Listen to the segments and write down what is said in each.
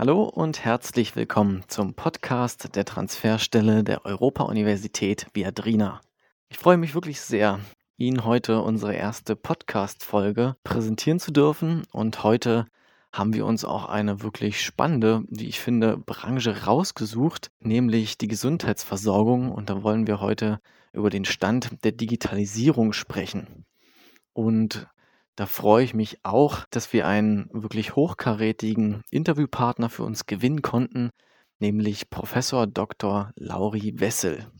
Hallo und herzlich willkommen zum Podcast der Transferstelle der Europa-Universität Viadrina. Ich freue mich wirklich sehr, Ihnen heute unsere erste Podcast-Folge präsentieren zu dürfen. Und heute haben wir uns auch eine wirklich spannende, wie ich finde, Branche rausgesucht, nämlich die Gesundheitsversorgung. Und da wollen wir heute über den Stand der Digitalisierung sprechen. Und da freue ich mich auch, dass wir einen wirklich hochkarätigen Interviewpartner für uns gewinnen konnten, nämlich Professor Dr. Lauri Wessel.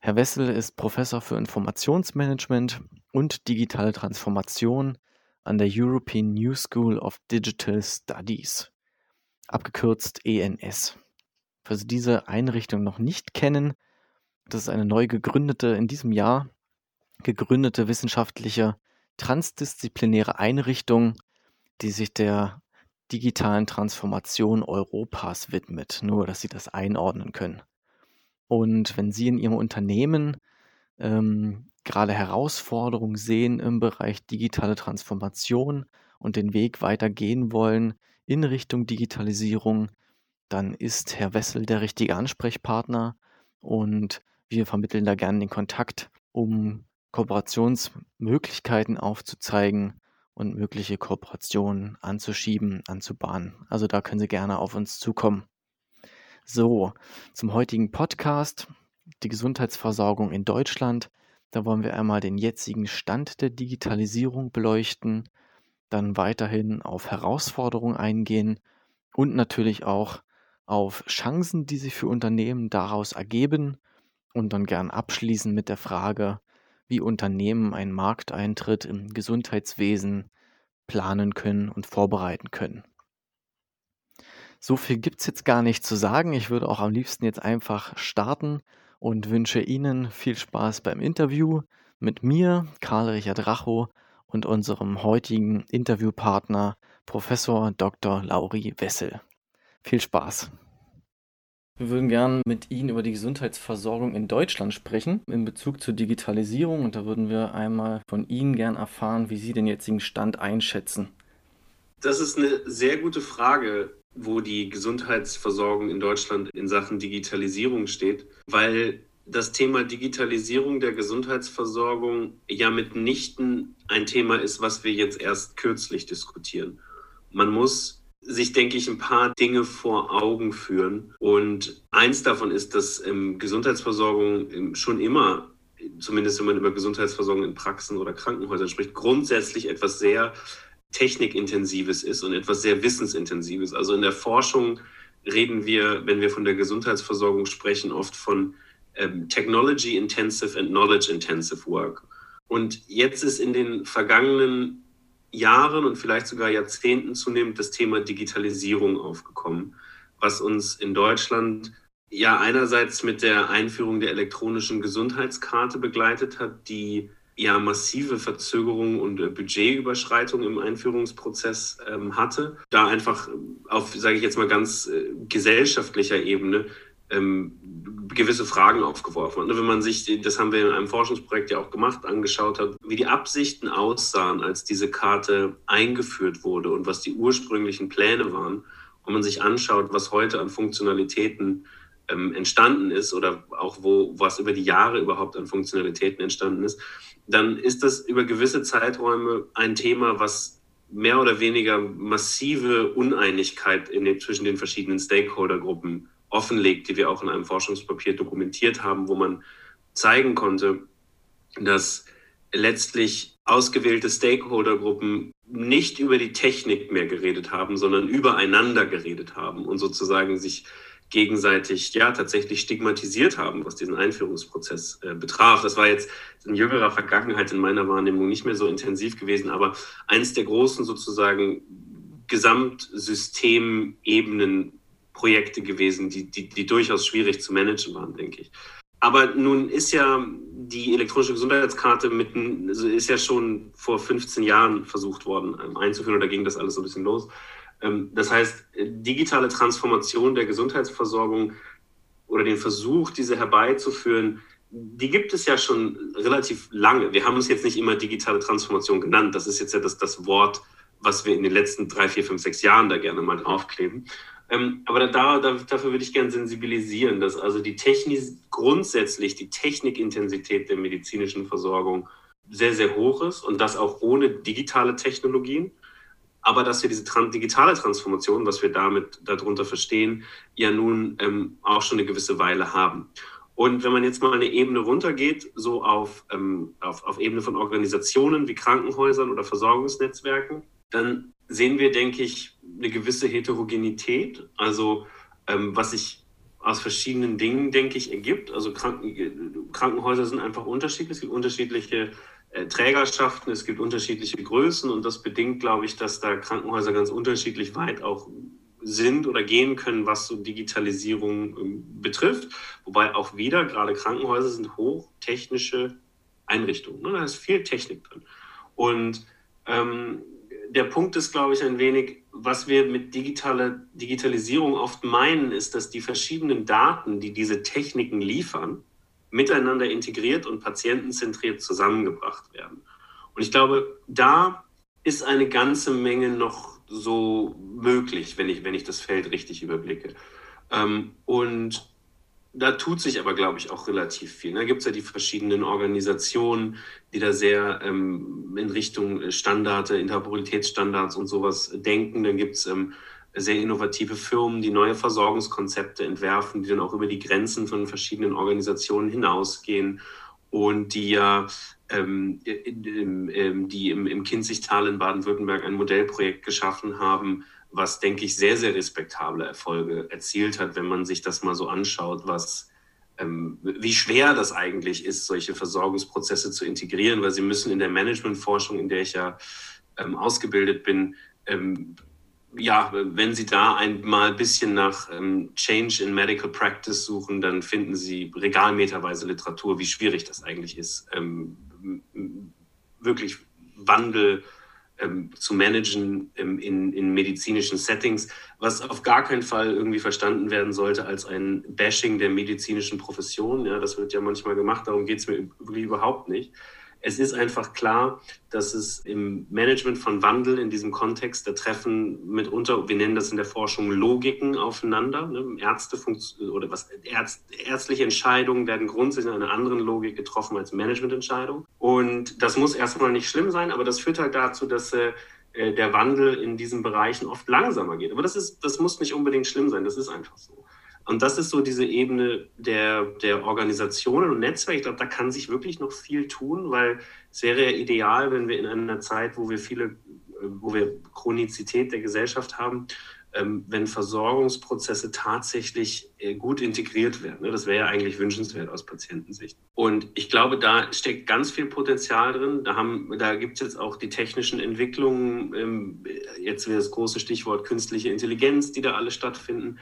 Herr Wessel ist Professor für Informationsmanagement und digitale Transformation an der European New School of Digital Studies, abgekürzt ENS. Für Sie diese Einrichtung noch nicht kennen, das ist eine neu gegründete, in diesem Jahr gegründete wissenschaftliche transdisziplinäre Einrichtung, die sich der digitalen Transformation Europas widmet, nur dass Sie das einordnen können. Und wenn Sie in Ihrem Unternehmen ähm, gerade Herausforderungen sehen im Bereich digitale Transformation und den Weg weitergehen wollen in Richtung Digitalisierung, dann ist Herr Wessel der richtige Ansprechpartner und wir vermitteln da gerne den Kontakt, um Kooperationsmöglichkeiten aufzuzeigen und mögliche Kooperationen anzuschieben, anzubahnen. Also da können Sie gerne auf uns zukommen. So, zum heutigen Podcast, die Gesundheitsversorgung in Deutschland. Da wollen wir einmal den jetzigen Stand der Digitalisierung beleuchten, dann weiterhin auf Herausforderungen eingehen und natürlich auch auf Chancen, die sich für Unternehmen daraus ergeben und dann gern abschließen mit der Frage, wie Unternehmen einen Markteintritt im Gesundheitswesen planen können und vorbereiten können. So viel gibt es jetzt gar nicht zu sagen. Ich würde auch am liebsten jetzt einfach starten und wünsche Ihnen viel Spaß beim Interview mit mir, Karl-Richard Racho und unserem heutigen Interviewpartner Professor Dr. Lauri Wessel. Viel Spaß! Wir würden gern mit Ihnen über die Gesundheitsversorgung in Deutschland sprechen, in Bezug zur Digitalisierung. Und da würden wir einmal von Ihnen gern erfahren, wie Sie den jetzigen Stand einschätzen. Das ist eine sehr gute Frage, wo die Gesundheitsversorgung in Deutschland in Sachen Digitalisierung steht, weil das Thema Digitalisierung der Gesundheitsversorgung ja mitnichten ein Thema ist, was wir jetzt erst kürzlich diskutieren. Man muss sich, denke ich, ein paar Dinge vor Augen führen. Und eins davon ist, dass ähm, Gesundheitsversorgung schon immer, zumindest wenn man über Gesundheitsversorgung in Praxen oder Krankenhäusern spricht, grundsätzlich etwas sehr Technikintensives ist und etwas sehr Wissensintensives. Also in der Forschung reden wir, wenn wir von der Gesundheitsversorgung sprechen, oft von ähm, Technology Intensive and Knowledge Intensive Work. Und jetzt ist in den vergangenen Jahren und vielleicht sogar Jahrzehnten zunehmend das Thema Digitalisierung aufgekommen, was uns in Deutschland ja einerseits mit der Einführung der elektronischen Gesundheitskarte begleitet hat, die ja massive Verzögerungen und äh, Budgetüberschreitungen im Einführungsprozess ähm, hatte, da einfach auf, sage ich jetzt mal ganz äh, gesellschaftlicher Ebene ähm, gewisse Fragen aufgeworfen hat. Wenn man sich, das haben wir in einem Forschungsprojekt ja auch gemacht, angeschaut hat, wie die Absichten aussahen, als diese Karte eingeführt wurde und was die ursprünglichen Pläne waren, und man sich anschaut, was heute an Funktionalitäten ähm, entstanden ist oder auch wo was über die Jahre überhaupt an Funktionalitäten entstanden ist, dann ist das über gewisse Zeiträume ein Thema, was mehr oder weniger massive Uneinigkeit in den, zwischen den verschiedenen Stakeholdergruppen offenlegt, die wir auch in einem Forschungspapier dokumentiert haben, wo man zeigen konnte, dass letztlich ausgewählte Stakeholdergruppen nicht über die Technik mehr geredet haben, sondern übereinander geredet haben und sozusagen sich gegenseitig ja tatsächlich stigmatisiert haben, was diesen Einführungsprozess äh, betraf. Das war jetzt in jüngerer Vergangenheit in meiner Wahrnehmung nicht mehr so intensiv gewesen, aber eines der großen sozusagen Gesamtsystemebenen Projekte gewesen, die, die, die durchaus schwierig zu managen waren, denke ich. Aber nun ist ja die elektronische Gesundheitskarte mitten, also ist ja schon vor 15 Jahren versucht worden ähm, einzuführen, oder ging das alles so ein bisschen los. Ähm, das heißt, digitale Transformation der Gesundheitsversorgung oder den Versuch, diese herbeizuführen, die gibt es ja schon relativ lange. Wir haben es jetzt nicht immer digitale Transformation genannt. Das ist jetzt ja das, das Wort, was wir in den letzten drei, vier, fünf, sechs Jahren da gerne mal draufkleben. Ähm, aber da, da, dafür würde ich gerne sensibilisieren, dass also die Technik, grundsätzlich die Technikintensität der medizinischen Versorgung sehr, sehr hoch ist und das auch ohne digitale Technologien. Aber dass wir diese Tran digitale Transformation, was wir damit darunter verstehen, ja nun ähm, auch schon eine gewisse Weile haben. Und wenn man jetzt mal eine Ebene runtergeht, so auf, ähm, auf, auf Ebene von Organisationen wie Krankenhäusern oder Versorgungsnetzwerken, dann sehen wir, denke ich, eine gewisse Heterogenität. Also ähm, was sich aus verschiedenen Dingen, denke ich, ergibt. Also Kranken Krankenhäuser sind einfach unterschiedlich. Es gibt unterschiedliche äh, Trägerschaften, es gibt unterschiedliche Größen und das bedingt, glaube ich, dass da Krankenhäuser ganz unterschiedlich weit auch sind oder gehen können, was so Digitalisierung ähm, betrifft. Wobei auch wieder, gerade Krankenhäuser sind hochtechnische Einrichtungen. Ne? Da ist viel Technik drin. Und ähm, der Punkt ist, glaube ich, ein wenig, was wir mit digitaler Digitalisierung oft meinen, ist, dass die verschiedenen Daten, die diese Techniken liefern, miteinander integriert und patientenzentriert zusammengebracht werden. Und ich glaube, da ist eine ganze Menge noch so möglich, wenn ich, wenn ich das Feld richtig überblicke. Ähm, und da tut sich aber, glaube ich, auch relativ viel. Da gibt es ja die verschiedenen Organisationen, die da sehr ähm, in Richtung Standarde, Interoperabilitätsstandards und sowas denken. Dann gibt es ähm, sehr innovative Firmen, die neue Versorgungskonzepte entwerfen, die dann auch über die Grenzen von verschiedenen Organisationen hinausgehen und die ja ähm, ähm, die im, im Kinzigtal in Baden-Württemberg ein Modellprojekt geschaffen haben, was, denke ich, sehr, sehr respektable Erfolge erzielt hat, wenn man sich das mal so anschaut, was, ähm, wie schwer das eigentlich ist, solche Versorgungsprozesse zu integrieren, weil sie müssen in der Managementforschung, in der ich ja ähm, ausgebildet bin, ähm, ja, wenn Sie da einmal ein bisschen nach ähm, Change in Medical Practice suchen, dann finden Sie regalmeterweise Literatur, wie schwierig das eigentlich ist, ähm, wirklich Wandel ähm, zu managen ähm, in, in medizinischen Settings, was auf gar keinen Fall irgendwie verstanden werden sollte als ein Bashing der medizinischen Profession. Ja, das wird ja manchmal gemacht, darum geht es mir überhaupt nicht. Es ist einfach klar, dass es im Management von Wandel in diesem Kontext, da treffen mitunter, wir nennen das in der Forschung Logiken aufeinander. Ne? Ärzte oder was Ärzt, ärztliche Entscheidungen werden grundsätzlich in einer anderen Logik getroffen als Managemententscheidungen. Und das muss erstmal nicht schlimm sein, aber das führt halt dazu, dass äh, der Wandel in diesen Bereichen oft langsamer geht. Aber das, ist, das muss nicht unbedingt schlimm sein, das ist einfach so. Und das ist so diese Ebene der, der Organisationen und Netzwerke. Ich glaube, da kann sich wirklich noch viel tun, weil es wäre ja ideal, wenn wir in einer Zeit, wo wir viele, wo wir Chronizität der Gesellschaft haben, ähm, wenn Versorgungsprozesse tatsächlich äh, gut integriert werden. Ne? Das wäre ja eigentlich wünschenswert aus Patientensicht. Und ich glaube, da steckt ganz viel Potenzial drin. Da, da gibt es jetzt auch die technischen Entwicklungen, ähm, jetzt wäre das große Stichwort künstliche Intelligenz, die da alle stattfinden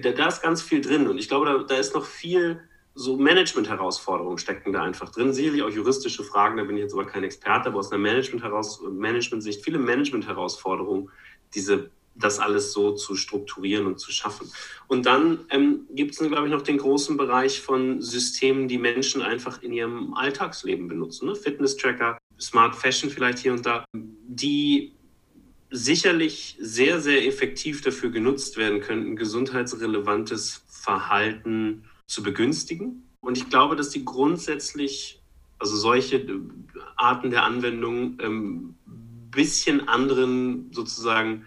da, da ist ganz viel drin und ich glaube, da, da ist noch viel so Management-Herausforderungen stecken da einfach drin. Sicherlich auch juristische Fragen, da bin ich jetzt aber kein Experte, aber aus einer Management-Sicht Management viele Management-Herausforderungen, diese das alles so zu strukturieren und zu schaffen. Und dann ähm, gibt es, glaube ich, noch den großen Bereich von Systemen, die Menschen einfach in ihrem Alltagsleben benutzen. Ne? Fitness-Tracker, Smart Fashion vielleicht hier und da, die sicherlich sehr, sehr effektiv dafür genutzt werden könnten, gesundheitsrelevantes Verhalten zu begünstigen. Und ich glaube, dass die grundsätzlich, also solche äh, Arten der Anwendung, ähm, bisschen anderen sozusagen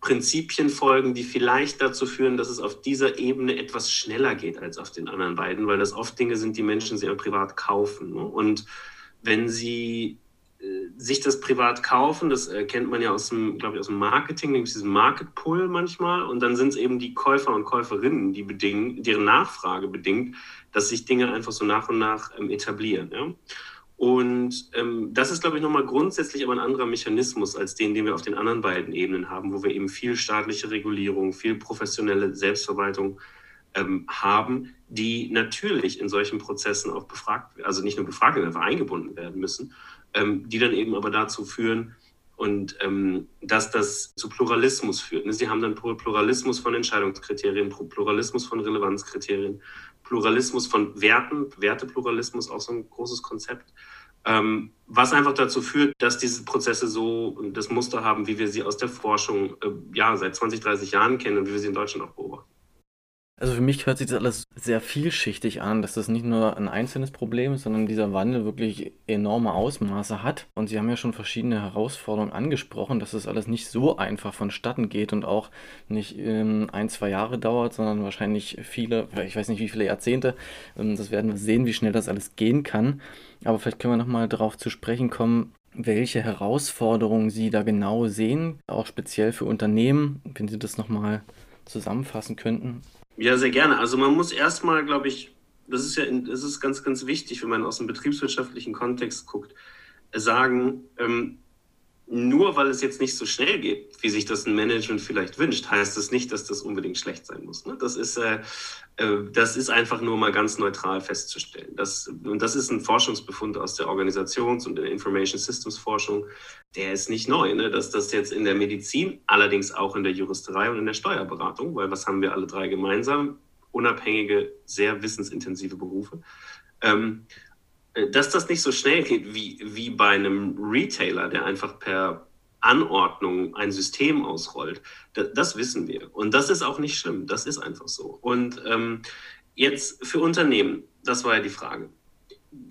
Prinzipien folgen, die vielleicht dazu führen, dass es auf dieser Ebene etwas schneller geht als auf den anderen beiden, weil das oft Dinge sind, die Menschen sehr privat kaufen. Ne? Und wenn sie sich das privat kaufen, das äh, kennt man ja aus dem, glaube ich, aus dem Marketing, nämlich diesen Market Pull manchmal. Und dann sind es eben die Käufer und Käuferinnen, die bedingen, deren Nachfrage bedingt, dass sich Dinge einfach so nach und nach ähm, etablieren. Ja? Und ähm, das ist, glaube ich, nochmal grundsätzlich aber ein anderer Mechanismus als den, den wir auf den anderen beiden Ebenen haben, wo wir eben viel staatliche Regulierung, viel professionelle Selbstverwaltung ähm, haben, die natürlich in solchen Prozessen auch befragt, also nicht nur befragt werden, einfach eingebunden werden müssen ähm, die dann eben aber dazu führen, und ähm, dass das zu Pluralismus führt. Ne? Sie haben dann Pluralismus von Entscheidungskriterien, Pluralismus von Relevanzkriterien, Pluralismus von Werten, Wertepluralismus, auch so ein großes Konzept. Ähm, was einfach dazu führt, dass diese Prozesse so das Muster haben, wie wir sie aus der Forschung äh, ja, seit 20, 30 Jahren kennen und wie wir sie in Deutschland auch beobachten. Also für mich hört sich das alles sehr vielschichtig an, dass das nicht nur ein einzelnes Problem ist, sondern dieser Wandel wirklich enorme Ausmaße hat. Und Sie haben ja schon verschiedene Herausforderungen angesprochen, dass das alles nicht so einfach vonstatten geht und auch nicht ähm, ein, zwei Jahre dauert, sondern wahrscheinlich viele, ich weiß nicht wie viele Jahrzehnte. Ähm, das werden wir sehen, wie schnell das alles gehen kann. Aber vielleicht können wir nochmal darauf zu sprechen kommen, welche Herausforderungen Sie da genau sehen, auch speziell für Unternehmen, wenn Sie das nochmal zusammenfassen könnten. Ja, sehr gerne. Also man muss erstmal, glaube ich, das ist ja das ist ganz, ganz wichtig, wenn man aus dem betriebswirtschaftlichen Kontext guckt, sagen, ähm, nur weil es jetzt nicht so schnell geht, wie sich das ein Management vielleicht wünscht, heißt das nicht, dass das unbedingt schlecht sein muss. Ne? Das, ist, äh, äh, das ist einfach nur mal ganz neutral festzustellen. Das, und das ist ein Forschungsbefund aus der Organisations- und der Information Systems Forschung. Der ist nicht neu. Ne? Dass das jetzt in der Medizin, allerdings auch in der Juristerei und in der Steuerberatung, weil was haben wir alle drei gemeinsam? Unabhängige, sehr wissensintensive Berufe. Ähm, äh, dass das nicht so schnell geht wie, wie bei einem Retailer, der einfach per Anordnung ein System ausrollt, das, das wissen wir. Und das ist auch nicht schlimm, das ist einfach so. Und ähm, jetzt für Unternehmen, das war ja die Frage.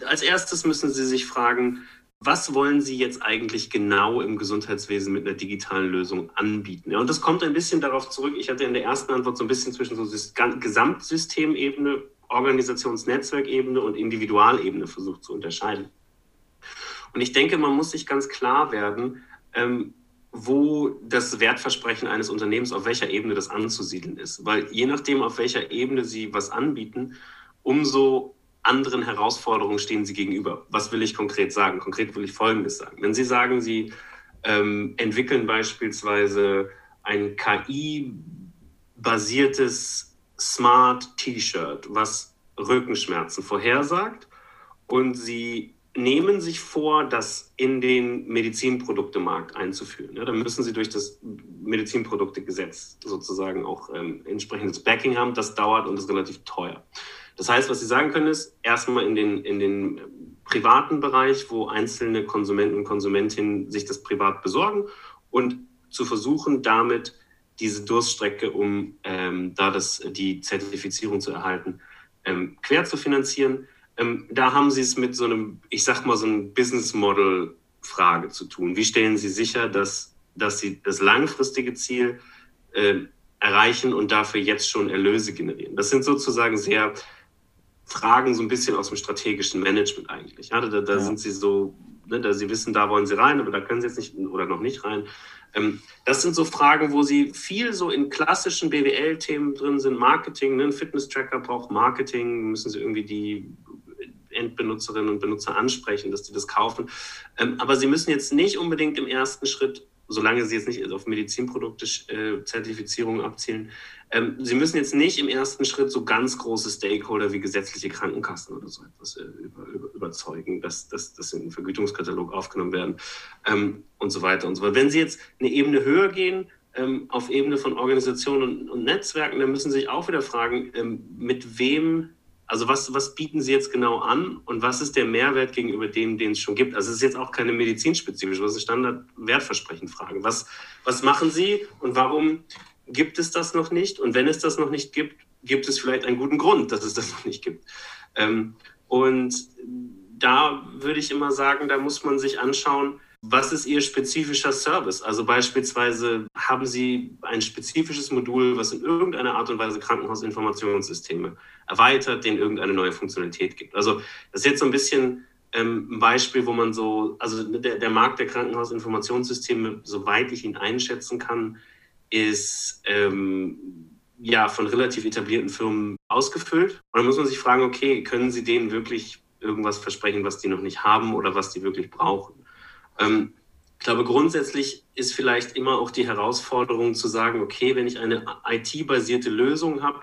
Als erstes müssen Sie sich fragen, was wollen Sie jetzt eigentlich genau im Gesundheitswesen mit einer digitalen Lösung anbieten? Ja, und das kommt ein bisschen darauf zurück. Ich hatte in der ersten Antwort so ein bisschen zwischen so Gesamtsystemebene Organisationsnetzwerkebene und Individualebene versucht zu unterscheiden. Und ich denke, man muss sich ganz klar werden, ähm, wo das Wertversprechen eines Unternehmens, auf welcher Ebene das anzusiedeln ist. Weil je nachdem, auf welcher Ebene Sie was anbieten, umso anderen Herausforderungen stehen Sie gegenüber. Was will ich konkret sagen? Konkret will ich Folgendes sagen. Wenn Sie sagen, Sie ähm, entwickeln beispielsweise ein KI-basiertes Smart T-Shirt, was Rückenschmerzen vorhersagt. Und sie nehmen sich vor, das in den Medizinproduktemarkt einzuführen. Ja, dann müssen sie durch das Medizinproduktegesetz sozusagen auch ähm, entsprechendes Backing haben. Das dauert und ist relativ teuer. Das heißt, was Sie sagen können, ist erstmal in den, in den privaten Bereich, wo einzelne Konsumenten und Konsumentinnen sich das privat besorgen und zu versuchen, damit diese Durststrecke, um ähm, da das, die Zertifizierung zu erhalten, ähm, quer zu finanzieren. Ähm, da haben Sie es mit so einem, ich sag mal, so einem Business Model Frage zu tun. Wie stellen Sie sicher, dass, dass Sie das langfristige Ziel äh, erreichen und dafür jetzt schon Erlöse generieren? Das sind sozusagen sehr Fragen so ein bisschen aus dem strategischen Management eigentlich. Ja, da, da ja. sind Sie so, ne, da Sie wissen, da wollen Sie rein, aber da können Sie jetzt nicht oder noch nicht rein. Ähm, das sind so Fragen, wo sie viel so in klassischen BWL-Themen drin sind. Marketing, ne? ein Fitness-Tracker braucht Marketing, müssen sie irgendwie die Endbenutzerinnen und Benutzer ansprechen, dass die das kaufen. Ähm, aber sie müssen jetzt nicht unbedingt im ersten Schritt solange Sie jetzt nicht auf Medizinprodukte-Zertifizierung äh, abzielen, ähm, Sie müssen jetzt nicht im ersten Schritt so ganz große Stakeholder wie gesetzliche Krankenkassen oder so etwas äh, über, über, überzeugen, dass, dass in den Vergütungskatalog aufgenommen werden ähm, und so weiter und so fort. Wenn Sie jetzt eine Ebene höher gehen, ähm, auf Ebene von Organisationen und, und, Netzwerken, dann müssen Sie sich auch wieder fragen, ähm, mit wem also was, was bieten Sie jetzt genau an und was ist der Mehrwert gegenüber dem, den es schon gibt? Also es ist jetzt auch keine medizinspezifische, das ist eine Standard-Wertversprechenfrage. Was, was machen Sie und warum gibt es das noch nicht? Und wenn es das noch nicht gibt, gibt es vielleicht einen guten Grund, dass es das noch nicht gibt. Ähm, und da würde ich immer sagen, da muss man sich anschauen, was ist Ihr spezifischer Service? Also beispielsweise haben Sie ein spezifisches Modul, was in irgendeiner Art und Weise Krankenhausinformationssysteme erweitert, denen irgendeine neue Funktionalität gibt. Also das ist jetzt so ein bisschen ähm, ein Beispiel, wo man so, also der, der Markt der Krankenhausinformationssysteme, soweit ich ihn einschätzen kann, ist ähm, ja von relativ etablierten Firmen ausgefüllt. Und dann muss man sich fragen, okay, können Sie denen wirklich irgendwas versprechen, was die noch nicht haben oder was die wirklich brauchen? Ähm, ich glaube, grundsätzlich ist vielleicht immer auch die Herausforderung zu sagen, okay, wenn ich eine IT-basierte Lösung habe,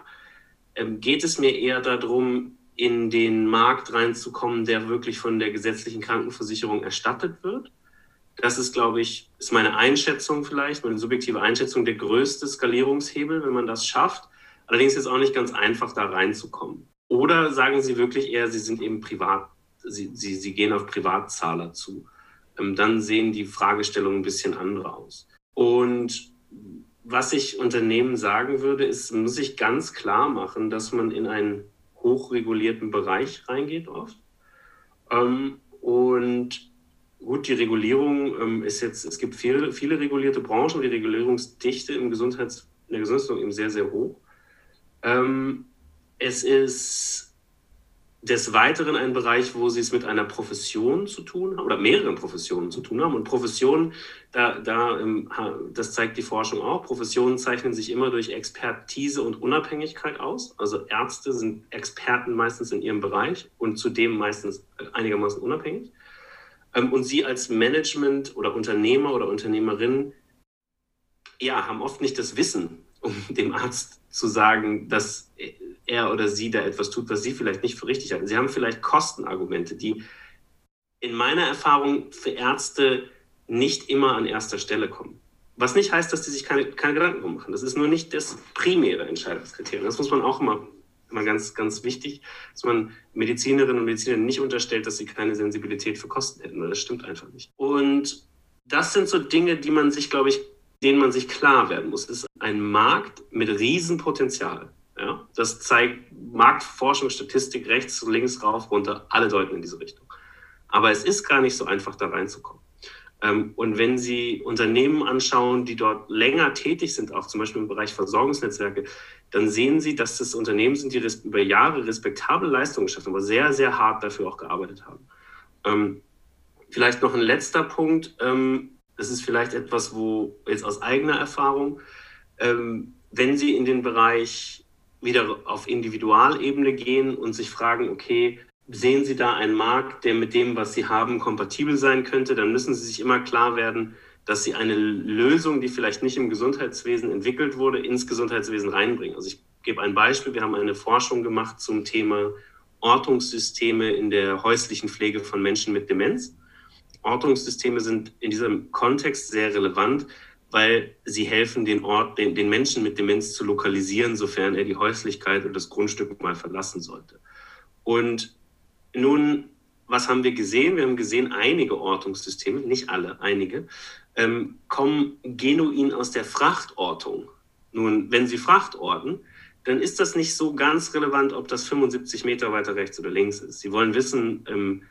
ähm, geht es mir eher darum, in den Markt reinzukommen, der wirklich von der gesetzlichen Krankenversicherung erstattet wird. Das ist, glaube ich, ist meine Einschätzung vielleicht, meine subjektive Einschätzung, der größte Skalierungshebel, wenn man das schafft. Allerdings ist es auch nicht ganz einfach, da reinzukommen. Oder sagen Sie wirklich eher, Sie sind eben privat sie, sie, sie gehen auf Privatzahler zu. Ähm, dann sehen die Fragestellungen ein bisschen andere aus. Und was ich Unternehmen sagen würde, ist, muss ich ganz klar machen, dass man in einen hochregulierten Bereich reingeht oft. Ähm, und gut, die Regulierung ähm, ist jetzt, es gibt viele, viele regulierte Branchen, die Regulierungsdichte im Gesundheits, in der Gesundheitsversorgung eben sehr, sehr hoch. Es ist des Weiteren ein Bereich, wo sie es mit einer Profession zu tun haben oder mehreren Professionen zu tun haben. Und Professionen, da, da, ähm, das zeigt die Forschung auch, Professionen zeichnen sich immer durch Expertise und Unabhängigkeit aus. Also Ärzte sind Experten meistens in ihrem Bereich und zudem meistens einigermaßen unabhängig. Ähm, und sie als Management oder Unternehmer oder Unternehmerin ja, haben oft nicht das Wissen, um dem Arzt zu sagen, dass er oder sie da etwas tut, was sie vielleicht nicht für richtig halten. Sie haben vielleicht Kostenargumente, die in meiner Erfahrung für Ärzte nicht immer an erster Stelle kommen. Was nicht heißt, dass die sich keine, keine Gedanken drum machen. Das ist nur nicht das primäre Entscheidungskriterium. Das muss man auch immer, immer ganz, ganz wichtig, dass man Medizinerinnen und Medizinern nicht unterstellt, dass sie keine Sensibilität für Kosten hätten, das stimmt einfach nicht. Und das sind so Dinge, die man sich, glaube ich, denen man sich klar werden muss. Es ist ein Markt mit Riesenpotenzial. Das zeigt Marktforschung, Statistik, rechts, links, rauf, runter, alle deuten in diese Richtung. Aber es ist gar nicht so einfach, da reinzukommen. Ähm, und wenn Sie Unternehmen anschauen, die dort länger tätig sind, auch zum Beispiel im Bereich Versorgungsnetzwerke, dann sehen Sie, dass das Unternehmen sind, die über Jahre respektable Leistungen geschaffen haben, aber sehr, sehr hart dafür auch gearbeitet haben. Ähm, vielleicht noch ein letzter Punkt. Ähm, das ist vielleicht etwas, wo jetzt aus eigener Erfahrung, wenn Sie in den Bereich wieder auf Individualebene gehen und sich fragen, okay, sehen Sie da einen Markt, der mit dem, was Sie haben, kompatibel sein könnte, dann müssen Sie sich immer klar werden, dass Sie eine Lösung, die vielleicht nicht im Gesundheitswesen entwickelt wurde, ins Gesundheitswesen reinbringen. Also ich gebe ein Beispiel. Wir haben eine Forschung gemacht zum Thema Ortungssysteme in der häuslichen Pflege von Menschen mit Demenz. Ortungssysteme sind in diesem Kontext sehr relevant, weil sie helfen, den Ort, den, den Menschen mit Demenz zu lokalisieren, sofern er die Häuslichkeit und das Grundstück mal verlassen sollte. Und nun, was haben wir gesehen? Wir haben gesehen, einige Ortungssysteme, nicht alle, einige, ähm, kommen genuin aus der Frachtortung. Nun, wenn sie Fracht orten, dann ist das nicht so ganz relevant, ob das 75 Meter weiter rechts oder links ist. Sie wollen wissen, ähm,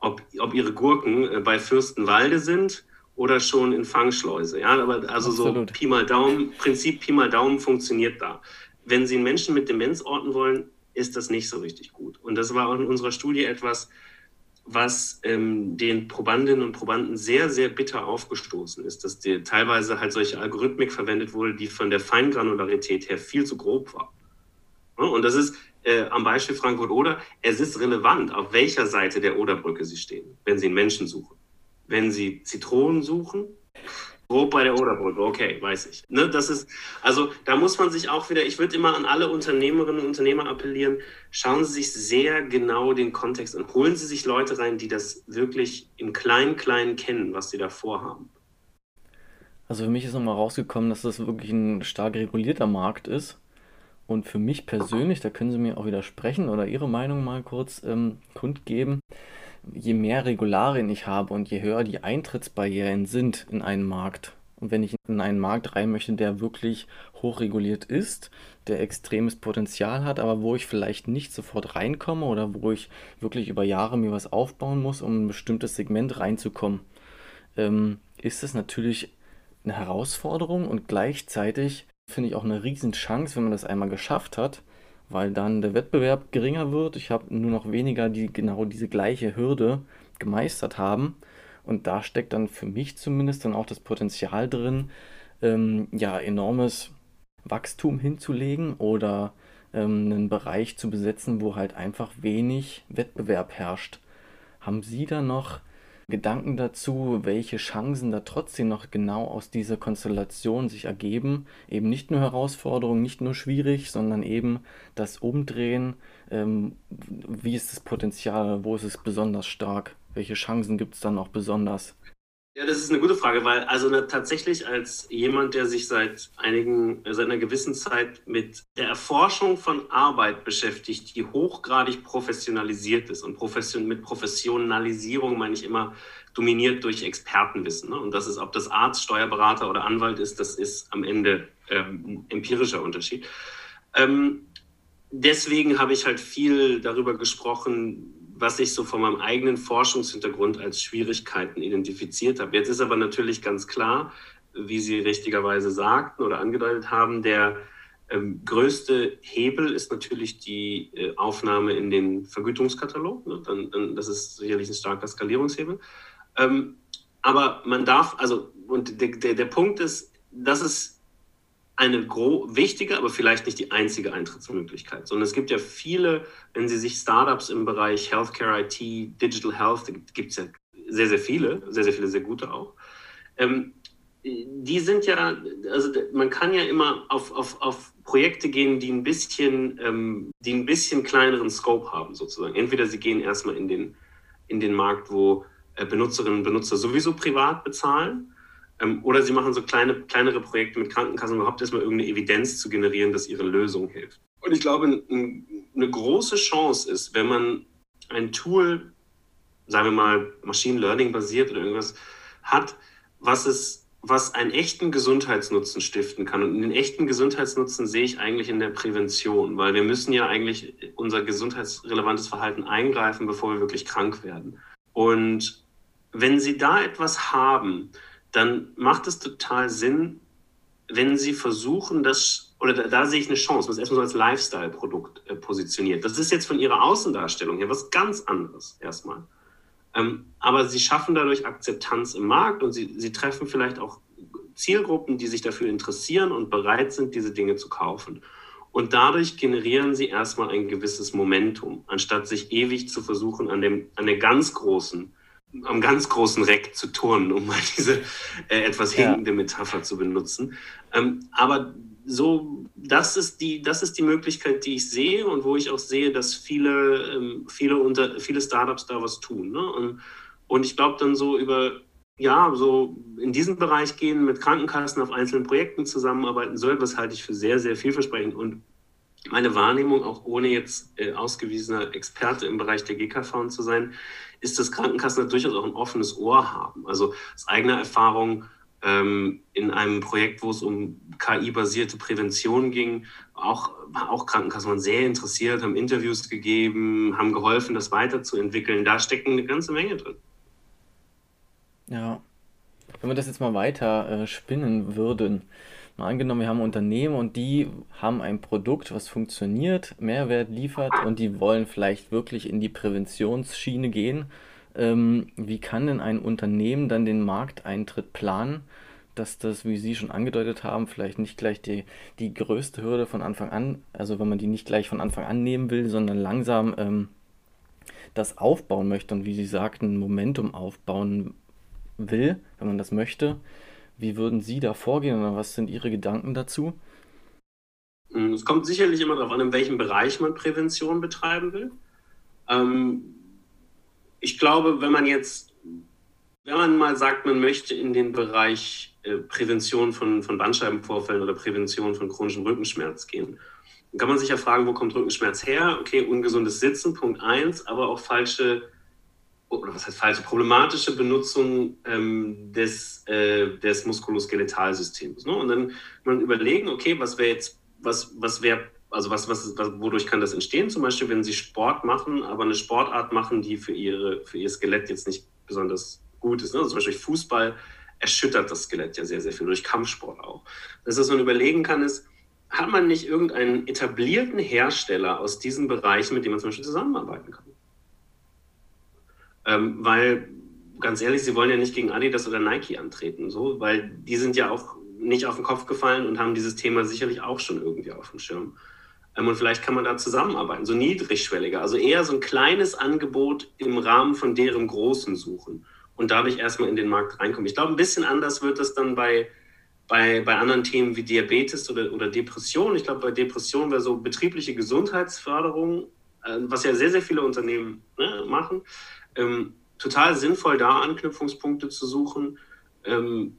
ob, ob ihre Gurken äh, bei Fürstenwalde sind oder schon in Fangschleuse. Ja, aber also Absolut. so Pi mal Daumen, Prinzip Pi mal Daumen funktioniert da. Wenn Sie einen Menschen mit Demenz orten wollen, ist das nicht so richtig gut. Und das war auch in unserer Studie etwas, was ähm, den Probandinnen und Probanden sehr, sehr bitter aufgestoßen ist, dass die, teilweise halt solche Algorithmik verwendet wurde, die von der Feingranularität her viel zu grob war. Und das ist äh, am Beispiel Frankfurt-Oder, es ist relevant, auf welcher Seite der Oderbrücke Sie stehen, wenn Sie einen Menschen suchen wenn Sie Zitronen suchen, grob bei der Oderbrücke, okay, weiß ich. Ne, das ist, also da muss man sich auch wieder, ich würde immer an alle Unternehmerinnen und Unternehmer appellieren, schauen Sie sich sehr genau den Kontext an. Holen Sie sich Leute rein, die das wirklich im Klein-Klein kennen, was sie da vorhaben. Also für mich ist nochmal rausgekommen, dass das wirklich ein stark regulierter Markt ist. Und für mich persönlich, da können Sie mir auch widersprechen oder Ihre Meinung mal kurz ähm, kundgeben je mehr Regularien ich habe und je höher die Eintrittsbarrieren sind in einen Markt, und wenn ich in einen Markt rein möchte, der wirklich hochreguliert ist, der extremes Potenzial hat, aber wo ich vielleicht nicht sofort reinkomme oder wo ich wirklich über Jahre mir was aufbauen muss, um ein bestimmtes Segment reinzukommen, ähm, ist es natürlich eine Herausforderung und gleichzeitig finde ich auch eine Riesenchance, wenn man das einmal geschafft hat, weil dann der Wettbewerb geringer wird. Ich habe nur noch weniger, die genau diese gleiche Hürde gemeistert haben. Und da steckt dann für mich zumindest dann auch das Potenzial drin, ähm, ja, enormes Wachstum hinzulegen oder ähm, einen Bereich zu besetzen, wo halt einfach wenig Wettbewerb herrscht. Haben Sie da noch Gedanken dazu, welche Chancen da trotzdem noch genau aus dieser Konstellation sich ergeben. Eben nicht nur Herausforderungen, nicht nur schwierig, sondern eben das Umdrehen. Ähm, wie ist das Potenzial? Wo ist es besonders stark? Welche Chancen gibt es dann auch besonders? Ja, das ist eine gute Frage, weil also ne, tatsächlich als jemand, der sich seit einigen, äh, seit einer gewissen Zeit mit der Erforschung von Arbeit beschäftigt, die hochgradig professionalisiert ist und profession, mit Professionalisierung meine ich immer dominiert durch Expertenwissen. Ne? Und das ist, ob das Arzt, Steuerberater oder Anwalt ist, das ist am Ende ähm, empirischer Unterschied. Ähm, deswegen habe ich halt viel darüber gesprochen, was ich so von meinem eigenen Forschungshintergrund als Schwierigkeiten identifiziert habe. Jetzt ist aber natürlich ganz klar, wie Sie richtigerweise sagten oder angedeutet haben, der ähm, größte Hebel ist natürlich die äh, Aufnahme in den Vergütungskatalog. Ne? Dann, dann, das ist sicherlich ein starker Skalierungshebel. Ähm, aber man darf, also, und der, der, der Punkt ist, dass es eine wichtige, aber vielleicht nicht die einzige Eintrittsmöglichkeit, sondern es gibt ja viele, wenn Sie sich Startups im Bereich Healthcare, IT, Digital Health, gibt es ja sehr, sehr viele, sehr, sehr viele, sehr gute auch. Ähm, die sind ja, also man kann ja immer auf, auf, auf Projekte gehen, die ein bisschen, ähm, die ein bisschen kleineren Scope haben, sozusagen. Entweder sie gehen erstmal in den, in den Markt, wo äh, Benutzerinnen und Benutzer sowieso privat bezahlen oder sie machen so kleine, kleinere Projekte mit Krankenkassen, um überhaupt erstmal irgendeine Evidenz zu generieren, dass ihre Lösung hilft. Und ich glaube, ein, eine große Chance ist, wenn man ein Tool, sagen wir mal Machine Learning basiert oder irgendwas, hat, was es was einen echten Gesundheitsnutzen stiften kann. Und den echten Gesundheitsnutzen sehe ich eigentlich in der Prävention, weil wir müssen ja eigentlich unser gesundheitsrelevantes Verhalten eingreifen, bevor wir wirklich krank werden. Und wenn Sie da etwas haben, dann macht es total Sinn, wenn Sie versuchen, das, oder da, da sehe ich eine Chance, das erstmal so als Lifestyle-Produkt äh, positioniert. Das ist jetzt von Ihrer Außendarstellung her was ganz anderes erstmal. Ähm, aber Sie schaffen dadurch Akzeptanz im Markt und Sie, Sie treffen vielleicht auch Zielgruppen, die sich dafür interessieren und bereit sind, diese Dinge zu kaufen. Und dadurch generieren sie erstmal ein gewisses Momentum, anstatt sich ewig zu versuchen, an, dem, an der ganz großen am ganz großen Reck zu turnen, um mal diese äh, etwas hinkende ja. Metapher zu benutzen. Ähm, aber so, das ist, die, das ist die Möglichkeit, die ich sehe und wo ich auch sehe, dass viele, ähm, viele, unter, viele Startups da was tun. Ne? Und, und ich glaube dann so über, ja, so in diesen Bereich gehen, mit Krankenkassen auf einzelnen Projekten zusammenarbeiten soll, was halte ich für sehr, sehr vielversprechend. Und meine Wahrnehmung, auch ohne jetzt äh, ausgewiesener Experte im Bereich der GKV zu sein, ist, dass Krankenkassen durchaus auch ein offenes Ohr haben. Also aus eigener Erfahrung ähm, in einem Projekt, wo es um KI-basierte Prävention ging, auch, auch Krankenkassen waren sehr interessiert, haben Interviews gegeben, haben geholfen, das weiterzuentwickeln. Da stecken eine ganze Menge drin. Ja, wenn wir das jetzt mal weiter äh, spinnen würden, Mal angenommen, wir haben Unternehmen und die haben ein Produkt, was funktioniert, Mehrwert liefert und die wollen vielleicht wirklich in die Präventionsschiene gehen. Ähm, wie kann denn ein Unternehmen dann den Markteintritt planen, dass das, wie Sie schon angedeutet haben, vielleicht nicht gleich die, die größte Hürde von Anfang an, also wenn man die nicht gleich von Anfang an nehmen will, sondern langsam ähm, das aufbauen möchte und wie Sie sagten, Momentum aufbauen will, wenn man das möchte, wie würden Sie da vorgehen oder was sind Ihre Gedanken dazu? Hm, es kommt sicherlich immer darauf an, in welchem Bereich man Prävention betreiben will. Ähm, ich glaube, wenn man jetzt, wenn man mal sagt, man möchte in den Bereich äh, Prävention von, von Bandscheibenvorfällen oder Prävention von chronischem Rückenschmerz gehen, dann kann man sich ja fragen, wo kommt Rückenschmerz her? Okay, ungesundes Sitzen, Punkt 1, aber auch falsche oder was heißt falsche, problematische Benutzung ähm, des, äh, des Muskuloskeletalsystems. Ne? Und dann man überlegen, okay, was wäre jetzt, was, was wäre, also was, was, was, wodurch kann das entstehen? Zum Beispiel, wenn Sie Sport machen, aber eine Sportart machen, die für, ihre, für Ihr Skelett jetzt nicht besonders gut ist. Ne? Also zum Beispiel Fußball erschüttert das Skelett ja sehr, sehr viel, durch Kampfsport auch. Das, was man überlegen kann, ist, hat man nicht irgendeinen etablierten Hersteller aus diesen Bereichen, mit dem man zum Beispiel zusammenarbeiten kann? Ähm, weil, ganz ehrlich, sie wollen ja nicht gegen Adidas oder Nike antreten, so, weil die sind ja auch nicht auf den Kopf gefallen und haben dieses Thema sicherlich auch schon irgendwie auf dem Schirm. Ähm, und vielleicht kann man da zusammenarbeiten, so niedrigschwelliger, also eher so ein kleines Angebot im Rahmen von deren Großen suchen und dadurch erstmal in den Markt reinkommen. Ich glaube, ein bisschen anders wird es dann bei, bei, bei anderen Themen wie Diabetes oder, oder Depression. Ich glaube, bei Depression wäre so betriebliche Gesundheitsförderung, äh, was ja sehr, sehr viele Unternehmen ne, machen, ähm, total sinnvoll, da Anknüpfungspunkte zu suchen. ähm,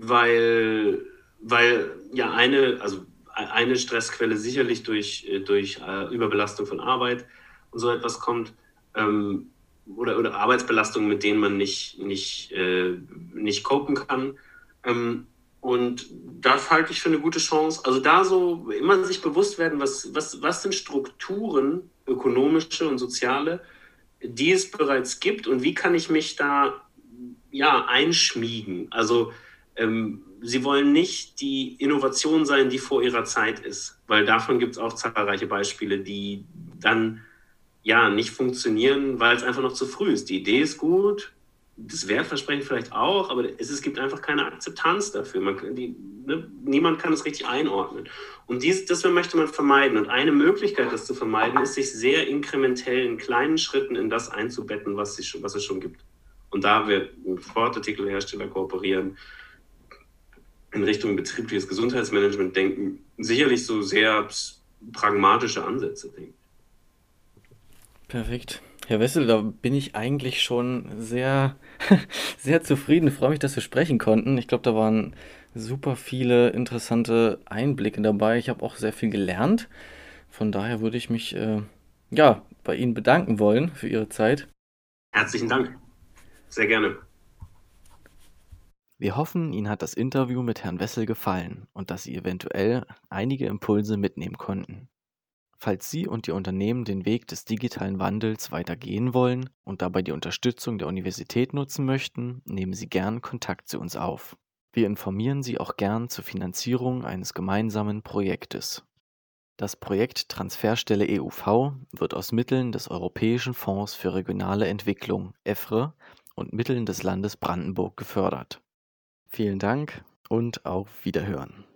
weil, weil ja eine, also eine Stressquelle sicherlich durch, äh, durch äh, Überbelastung von Arbeit und so etwas kommt. Ähm, oder, oder Arbeitsbelastungen, mit denen man nicht, nicht, äh, nicht copen kann. Ähm, und das halte ich für eine gute Chance. Also da so immer sich bewusst werden, was, was, was sind Strukturen, ökonomische und soziale, die es bereits gibt und wie kann ich mich da ja, einschmiegen. Also ähm, sie wollen nicht die Innovation sein, die vor ihrer Zeit ist, weil davon gibt es auch zahlreiche Beispiele, die dann ja nicht funktionieren, weil es einfach noch zu früh ist. Die Idee ist gut, das Wertversprechen vielleicht auch, aber es, es gibt einfach keine Akzeptanz dafür. Man, die, ne, niemand kann es richtig einordnen. Und dies, das möchte man vermeiden. Und eine Möglichkeit, das zu vermeiden, ist, sich sehr inkrementell in kleinen Schritten in das einzubetten, was, sich, was es schon gibt. Und da wir mit Sportartikelhersteller kooperieren, in Richtung betriebliches Gesundheitsmanagement denken, sicherlich so sehr pragmatische Ansätze denken. Perfekt. Herr Wessel, da bin ich eigentlich schon sehr, sehr zufrieden. Ich freue mich, dass wir sprechen konnten. Ich glaube, da waren super viele interessante Einblicke dabei. Ich habe auch sehr viel gelernt. Von daher würde ich mich äh, ja, bei Ihnen bedanken wollen für Ihre Zeit. Herzlichen Dank. Sehr gerne. Wir hoffen, Ihnen hat das Interview mit Herrn Wessel gefallen und dass Sie eventuell einige Impulse mitnehmen konnten. Falls Sie und Ihr Unternehmen den Weg des digitalen Wandels weitergehen wollen und dabei die Unterstützung der Universität nutzen möchten, nehmen Sie gern Kontakt zu uns auf. Wir informieren Sie auch gern zur Finanzierung eines gemeinsamen Projektes. Das Projekt Transferstelle EUV wird aus Mitteln des Europäischen Fonds für regionale Entwicklung EFRE und Mitteln des Landes Brandenburg gefördert. Vielen Dank und auf Wiederhören.